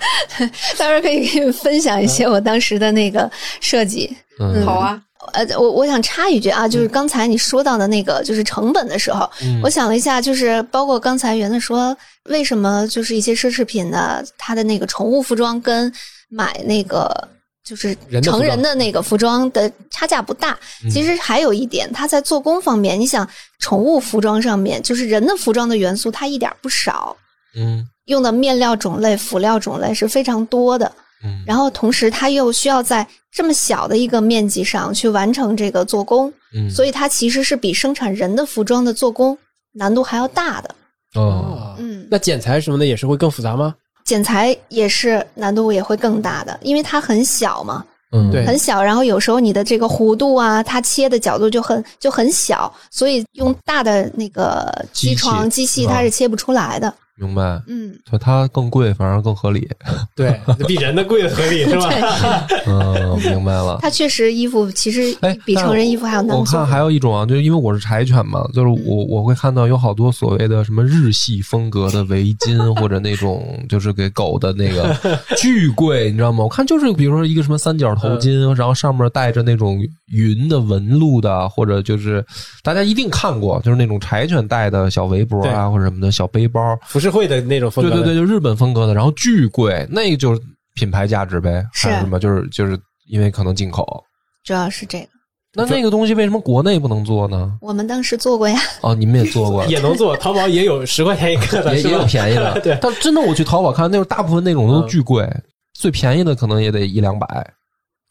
到时候可以给你们分享一些我当时的那个设计。嗯，好啊，呃，我我想插一句啊，就是刚才你说到的那个就是成本的时候，嗯我想了一下，就是包括刚才圆子说，为什么就是一些奢侈品的它的那个宠物服装跟买那个就是成人的那个服装的差价不大。嗯其实还有一点，它在做工方面，你想宠物服装上面，就是人的服装的元素，它一点儿不少，嗯用的面料种类、辅料种类是非常多的。嗯然后同时它又需要在这么小的一个面积上去完成这个做工，嗯，所以它其实是比生产人的服装的做工难度还要大的。哦，嗯，那剪裁什么的也是会更复杂吗？剪裁也是难度也会更大的，因为它很小嘛，嗯对很小，然后有时候你的这个弧度啊，它切的角度就很就很小，所以用大的那个机床机器它是切不出来的。明白。嗯，就它更贵，反而更合理。对，比人的贵的合理 是吧？嗯，明白了。它确实衣服其实哎，比成人衣服还要难做我看。还有一种啊，就是因为我是柴犬嘛，就是我我会看到有好多所谓的什么日系风格的围巾，或者那种就是给狗的那个巨贵，你知道吗？我看就是比如说一个什么三角头巾，然后上面带着那种云的纹路的，或者就是大家一定看过，就是那种柴犬戴的小围脖啊，或者什么的小背包，浮会的那种风格，对对对，就日本风格的，然后巨贵，那个就是品牌价值呗，还是什么？就是就是因为可能进口。主要是这个，那那个东西为什么国内不能做呢？我们当时做过呀。哦，你们也做过，也能做，淘宝也有十块钱一个，也也有？便宜的。对但真的我去淘宝看，那种大部分那种都巨贵，最便宜的可能也得一两百。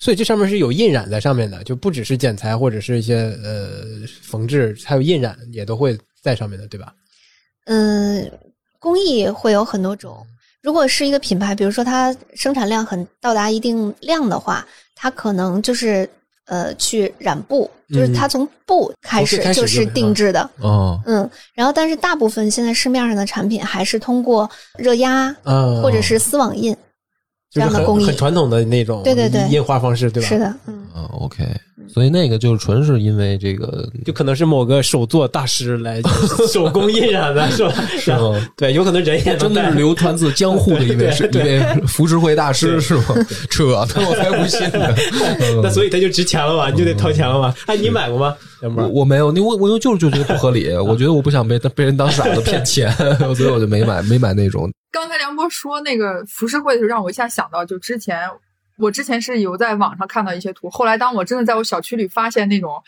所以这上面是有印染在上面的，就不只是剪裁或者是一些呃缝制，还有印染也都会在上面的，对吧？嗯，工艺会有很多种。如果是一个品牌，比如说它生产量很到达一定量的话，它可能就是呃去染布，就是它从布开始就是定制的。嗯嗯，然后但是大部分现在市面上的产品还是通过热压嗯，或者是丝网印这就是很样的工艺。很传统的那种对对对印花方式，对吧？是，的，嗯，嗯，OK，所以那个就是纯是因为这个就可能是某个手作大师来 手工印染的，是吧？是然后吗？对，有可能人也真的是流传自江户的一位是一对位浮世绘大师是吗？扯那我才不信呢。那所以他就值钱了嘛，你就得掏钱了嘛。哎，你买过吗？我？我没有，你我我就是就觉得不合理，我觉得我不想被被人当傻子骗钱，所以我就没买没买那种。刚才梁波说那个浮世绘的时候，让我一下想到，就之前我之前是有在网上看到一些图，后来当我真的在我小区里发现那种，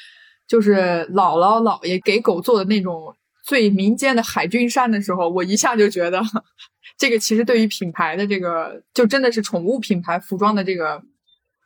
就是姥姥姥爷给狗做的那种最民间的海军衫的时候，我一下就觉得，这个其实对于品牌的这个，就真的是宠物品牌服装的这个。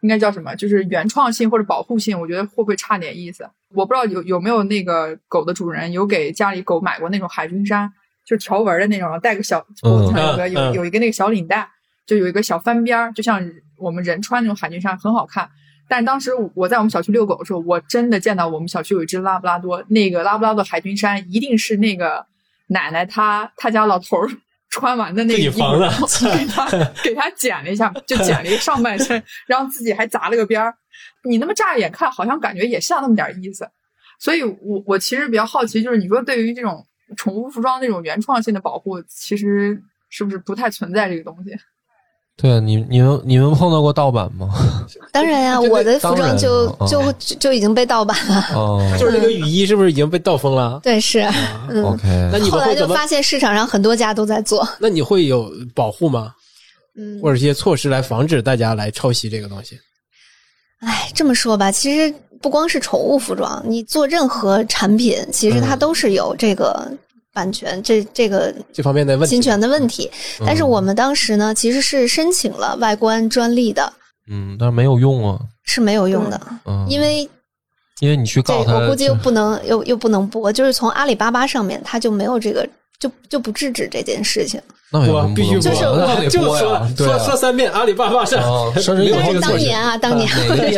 应该叫什么？就是原创性或者保护性，我觉得会不会差点意思？我不知道有有没有那个狗的主人有给家里狗买过那种海军衫，就是条纹的那种，然后带个小脖子上有个嗯有有一个那个小领带，就有一个小翻边儿，就像我们人穿那种海军衫，很好看。但当时我在我们小区遛狗的时候，我真的见到我们小区有一只拉布拉多，那个拉布拉多海军衫一定是那个奶奶她她家老头儿 穿完的那个衣服，给他给他剪了一下，就剪了一个上半身，然后自己还砸了个边儿。你那么乍一眼看，好像感觉也像那么点儿意思。所以我我其实比较好奇，就是你说对于这种宠物服装那种原创性的保护，其实是不是不太存在这个东西？对啊，你你们你们碰到过盗版吗？当然呀，我的服装就了就哦就就已经被盗版了。哦 就是那个雨衣是不是已经被盗封了？对，是，嗯。，OK，那你后们会怎么？来就发现市场上很多家都在做，那你会有保护吗？嗯，或者一些措施来防止大家来抄袭这个东西？哎，这么说吧，其实不光是宠物服装，你做任何产品，其实它嗯都是有这个版权、这这个这方面的问题？侵权的问题。但是我们当时呢，其实是申请了外观专利的，嗯，但是没有用啊，是没有用的，嗯，因为因为你去这告他，我估计又 不能又又不能播，就是从阿里巴巴上面他就没有这个。就就不制止这件事情，我必须就是我就说说说三遍阿里巴巴上哦，甚至没有以后就这个措施当年啊，当年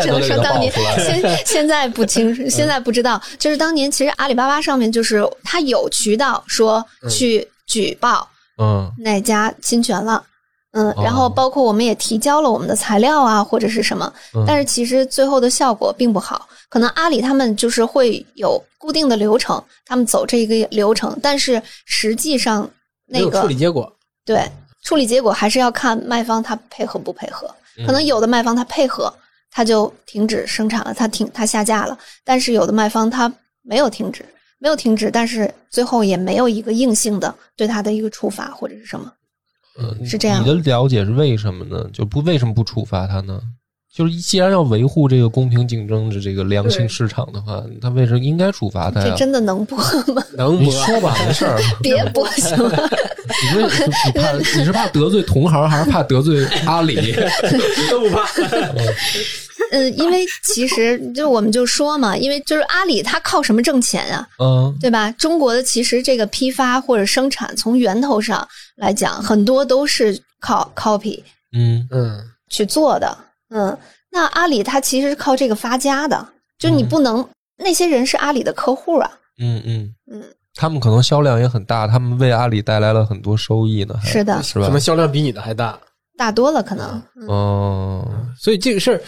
只能说当年现 现在不清楚，现在不知道。就是当年其实阿里巴巴上面就是它有渠道说去举报嗯哪家侵权了，嗯，然后包括我们也提交了我们的材料啊，或者是什么，嗯但是其实最后的效果并不好。可能阿里他们就是会有固定的流程，他们走这一个流程，但是实际上那个处理结果。对处理结果还是要看卖方他配合不配合。可能有的卖方他配合，他就停止生产了，他停他下架了；但是有的卖方他没有停止，没有停止，但是最后也没有一个硬性的对他的一个处罚或者是什么。嗯是这样你的了解是为什么呢？就不为什么不处罚他呢？就是既然要维护这个公平竞争的这个良性市场的话，他为什么应该处罚他呀？这真的能播吗？能播说吧，没事儿。别播行吗？你为你怕你是怕得罪同行，还是怕得罪阿里？都不怕。嗯，因为其实就我们就说嘛，因为就是阿里它靠什么挣钱啊？嗯对吧？中国的其实这个批发或者生产，从源头上来讲，很多都是靠 copy 嗯嗯，去做的。嗯，那阿里它其实是靠这个发家的，就你嗯不能、那些人是阿里的客户啊。嗯嗯嗯，他们可能销量也很大，他们为阿里带来了很多收益呢。是的，是吧他们？销量比你的还大？大多了可能。嗯哦，所以这个事儿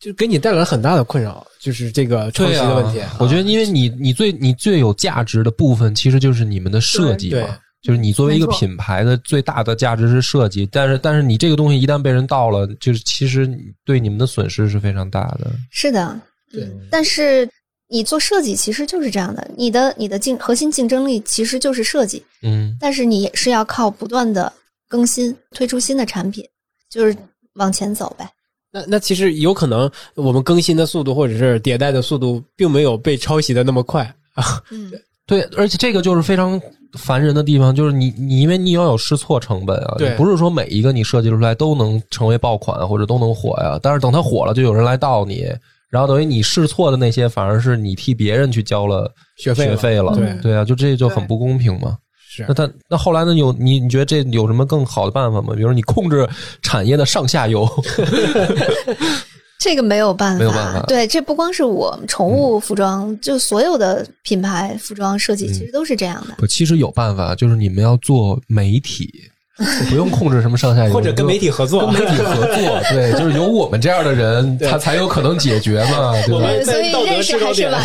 就给你带来了很大的困扰，就是这个抄袭的问题。我觉得，因为你你最你最有价值的部分，其实就是你们的设计对嘛。就是你作为一个品牌的最大的价值是设计，但是但是你这个东西一旦被人盗了，就是其实对你们的损失是非常大的。是的，对嗯但是你做设计其实就是这样的，你的你的竞核心竞争力其实就是设计，嗯但是你也是要靠不断的更新，推出新的产品，就是往前走呗。那那其实有可能我们更新的速度或者是迭代的速度，并没有被抄袭的那么快啊。嗯，对，而且这个就是非常烦人的地方，就是你你因为你要有试错成本啊，对你不是说每一个你设计出来都能成为爆款或者都能火呀。但是等它火了，就有人来盗你，然后等于你试错的那些，反而是你替别人去交了学费了学费了。对对啊，就这就很不公平嘛。是那他那后来呢？有你你觉得这有什么更好的办法吗？比如你控制产业的上下游，这个没有办法，没有办法对，这不光是我们宠物服装，就所有的品牌服装设计其实都是这样的。不，其实有办法，就是你们要做媒体，不用控制什么上下游，或者跟媒体合作跟媒体合作，对，就是有我们这样的人，他才有可能解决嘛，对吧？所以认识是晚，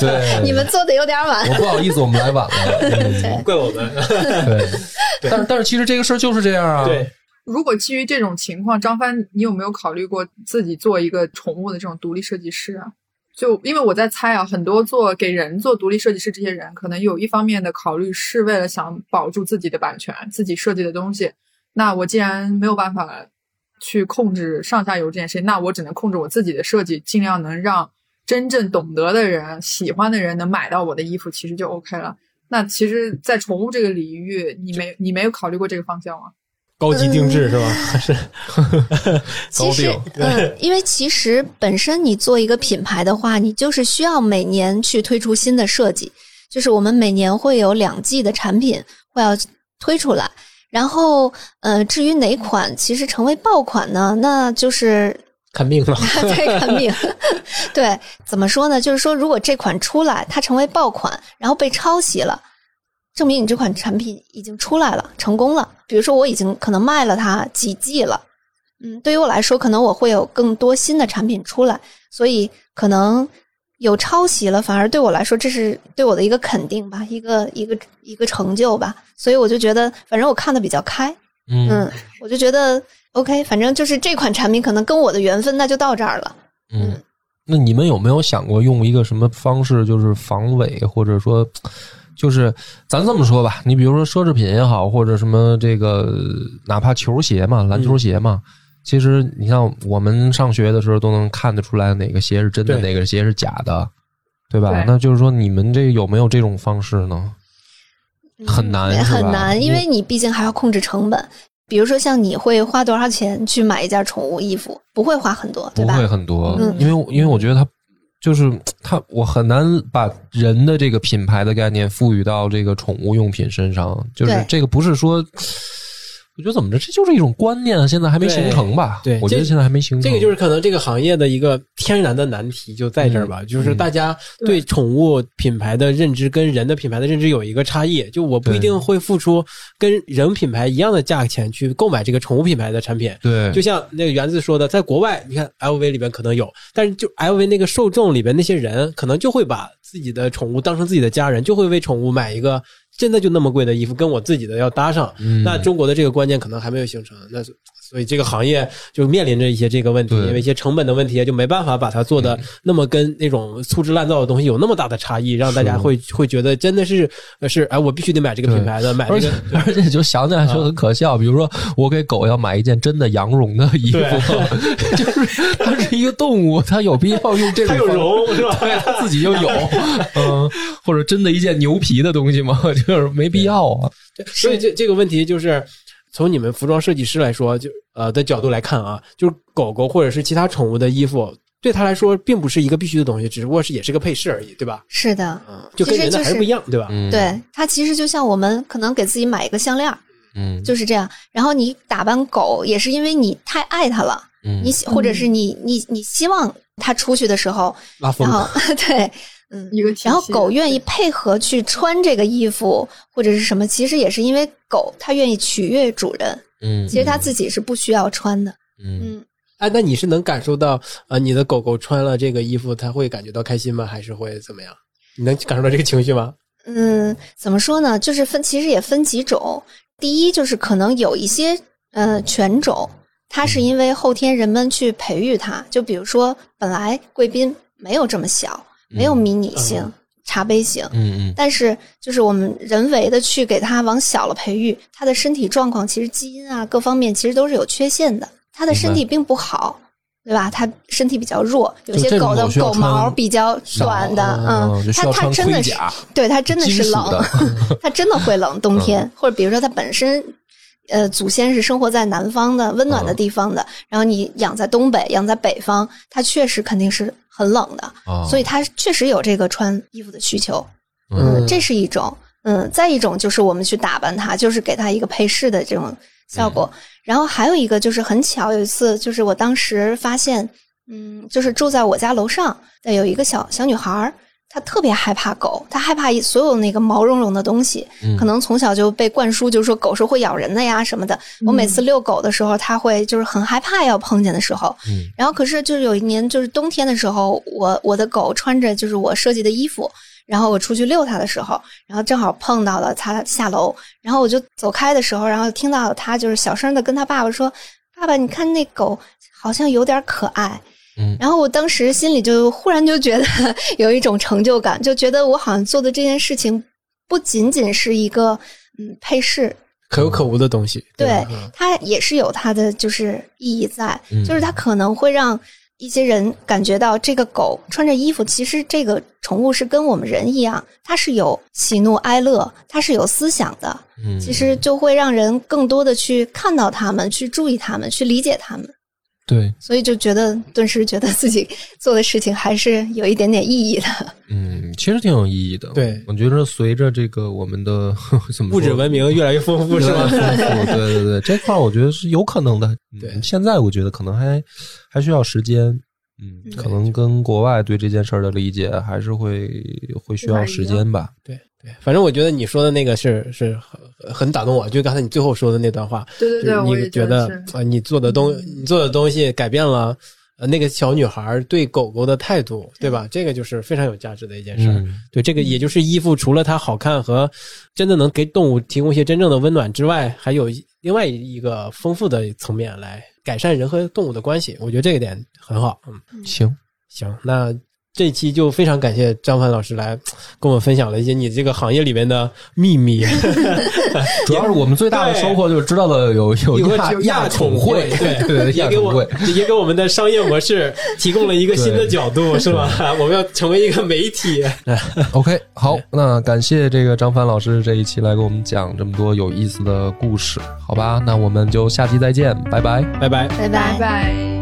对，你们做的有点晚。我不好意思，我们来晚了。怪我们。对，但是但是其实这个事儿就是这样啊。对，如果基于这种情况，张帆，你有没有考虑过自己做一个宠物的这种独立设计师啊？就因为我在猜啊，很多做给人做独立设计师这些人，可能有一方面的考虑是为了想保住自己的版权，自己设计的东西。那我既然没有办法去控制上下游这件事情，那我只能控制我自己的设计，尽量能让真正懂得的人、喜欢的人能买到我的衣服，其实就 OK 了。那其实，在宠物这个领域，你没你没有考虑过这个方向吗？高级定制是吧？还 是其实 高，嗯，因为其实本身你做一个品牌的话，你就是需要每年去推出新的设计，就是我们每年会有两季的产品会要推出来。然后，呃，至于哪款其实成为爆款呢？那就是看病了。对看病。对，怎么说呢？就是说，如果这款出来，它成为爆款，然后被抄袭了，证明你这款产品已经出来了，成功了。比如说，我已经可能卖了它几季了，嗯，对于我来说，可能我会有更多新的产品出来，所以可能有抄袭了，反而对我来说，这是对我的一个肯定吧，一个一个一个成就吧。所以我就觉得，反正我看的比较开，嗯嗯，我就觉得 OK，反正就是这款产品可能跟我的缘分那就到这儿了。嗯。那你们有没有想过用一个什么方式，就是防伪，或者说，就是咱这么说吧，你比如说奢侈品也好，或者什么这个，哪怕球鞋嘛，篮球鞋嘛，其实你像我们上学的时候都能看得出来哪个鞋是真的，哪个鞋是假的，对吧？对那就是说，你们这有没有这种方式呢？很难是吧很难，因为你毕竟还要控制成本。比如说，像你会花多少钱去买一件宠物衣服？不会花很多，对吧？不会很多，嗯因为因为我觉得它就是它，我很难把人的这个品牌的概念赋予到这个宠物用品身上。就是这个不是说我觉得怎么着，这就是一种观念啊，现在还没形成吧？对对我觉得现在还没形成。这个就是可能这个行业的一个天然的难题，就在这儿吧，就是大家对宠物品牌的认知跟人的品牌的认知有一个差异，就我不一定会付出跟人品牌一样的价钱去购买这个宠物品牌的产品。对，就像那个园子说的，在国外，你看 LV 里边可能有，但是就 LV 那个受众里边那些人，可能就会把自己的宠物当成自己的家人，就会为宠物买一个真的就那么贵的衣服，跟我自己的要搭上。嗯那中国的这个观念可能还没有形成，那所以这个行业就面临着一些这个问题，因为一些成本的问题，就没办法把它做的那么跟那种粗制滥造的东西有那么大的差异，让大家会会觉得真的是呃是哎，我必须得买这个品牌的，买这而且个。而且就想起来就很可笑，比如说我给狗要买一件真的羊绒的衣服，就是它是一个动物，它有必要用这种绒是吧？对，它自己就有，嗯，或者真的一件牛皮的东西吗？就是没必要啊。所以这这个问题就是从你们服装设计师来说，就呃的角度来看啊，就是狗狗或者是其他宠物的衣服，对他来说并不是一个必须的东西，只不过是也是个配饰而已，对吧？是的，嗯，就跟人的还是不一样，对吧？嗯，对，它其实就像我们可能给自己买一个项链儿，嗯，就是这样。然后你打扮狗，也是因为你太爱它了，嗯你或者是你你你希望它出去的时候，拉风然后 对，嗯，一个体系然后狗愿意配合去穿这个衣服或者是什么，其实也是因为狗它愿意取悦主人，嗯，其实它自己是不需要穿的。嗯嗯，哎，那你是能感受到呃，你的狗狗穿了这个衣服，它会感觉到开心吗？还是会怎么样？你能感受到这个情绪吗？嗯，怎么说呢？就是分，其实也分几种。第一，就是可能有一些呃犬种，它是因为后天人们去培育它，就比如说本来贵宾没有这么小，没有迷你型、嗯茶杯型，嗯嗯但是就是我们人为的去给它往小了培育，它的身体状况其实基因啊各方面其实都是有缺陷的，它的身体并不好。对吧？它身体比较弱，有些狗的狗毛比较短的，嗯，它它真的是，对，它真的是冷，它真的会冷，冬天、或者比如说它本身。呃，祖先是生活在南方的温暖的地方的，然后你养在东北，养在北方，它确实肯定是很冷的，啊所以它确实有这个穿衣服的需求。嗯嗯，这是一种。嗯，再一种就是我们去打扮它，就是给它一个配饰的这种效果。然后还有一个就是很巧，有一次就是我当时发现，嗯，就是住在我家楼上的有一个小小女孩儿，她特别害怕狗，他害怕所有那个毛茸茸的东西，嗯可能从小就被灌输，就是说狗是会咬人的呀什么的。我每次遛狗的时候，他会就是很害怕要碰见的时候。嗯然后可是就是有一年就是冬天的时候，我我的狗穿着就是我设计的衣服，然后我出去遛它的时候，然后正好碰到了它下楼，然后我就走开的时候，然后听到它就是小声的跟他爸爸说：“爸爸，你看那狗好像有点可爱。”嗯。然后我当时心里就忽然就觉得 有一种成就感，就觉得我好像做的这件事情不仅仅是一个嗯配饰，可有可无的东西，对它也是有它的就是意义在，嗯。就是它可能会让一些人感觉到这个狗穿着衣服，其实这个宠物是跟我们人一样，它是有喜怒哀乐，它是有思想的，嗯，其实就会让人更多的去看到它们，去注意它们，去理解它们。对，所以就觉得顿时觉得自己做的事情还是有一点点意义的。嗯，其实挺有意义的。对我觉得随着这个我们的 怎么物质文明越来越丰富，是吧？丰富，对对对，这块儿我觉得是有可能的。嗯对现在我觉得可能还还需要时间。嗯，可能跟国外对这件事儿的理解还是会会需要时间吧。对对，反正我觉得你说的那个是是很很打动我，就刚才你最后说的那段话，对对对，你觉得啊、你做的东你做的东西改变了呃那个小女孩对狗狗的态度，对吧？这个就是非常有价值的一件事对，这个也就是衣服除了它好看和真的能给动物提供一些真正的温暖之外，还有一另外一个丰富的层面来改善人和动物的关系。我觉得这一点很好。嗯，行，行，那这期就非常感谢张凡老师来跟我们分享了一些你这个行业里面的秘密。主要是我们最大的收获就是知道了有有有个亚亚宠会，对对，也给我。也给我们的商业模式提供了一个新的角度，是吧？我们要成为一个媒体。OK，好，那感谢这个张帆老师这一期来给我们讲这么多有意思的故事，好吧？那我们就下期再见，拜拜。拜拜。拜拜拜。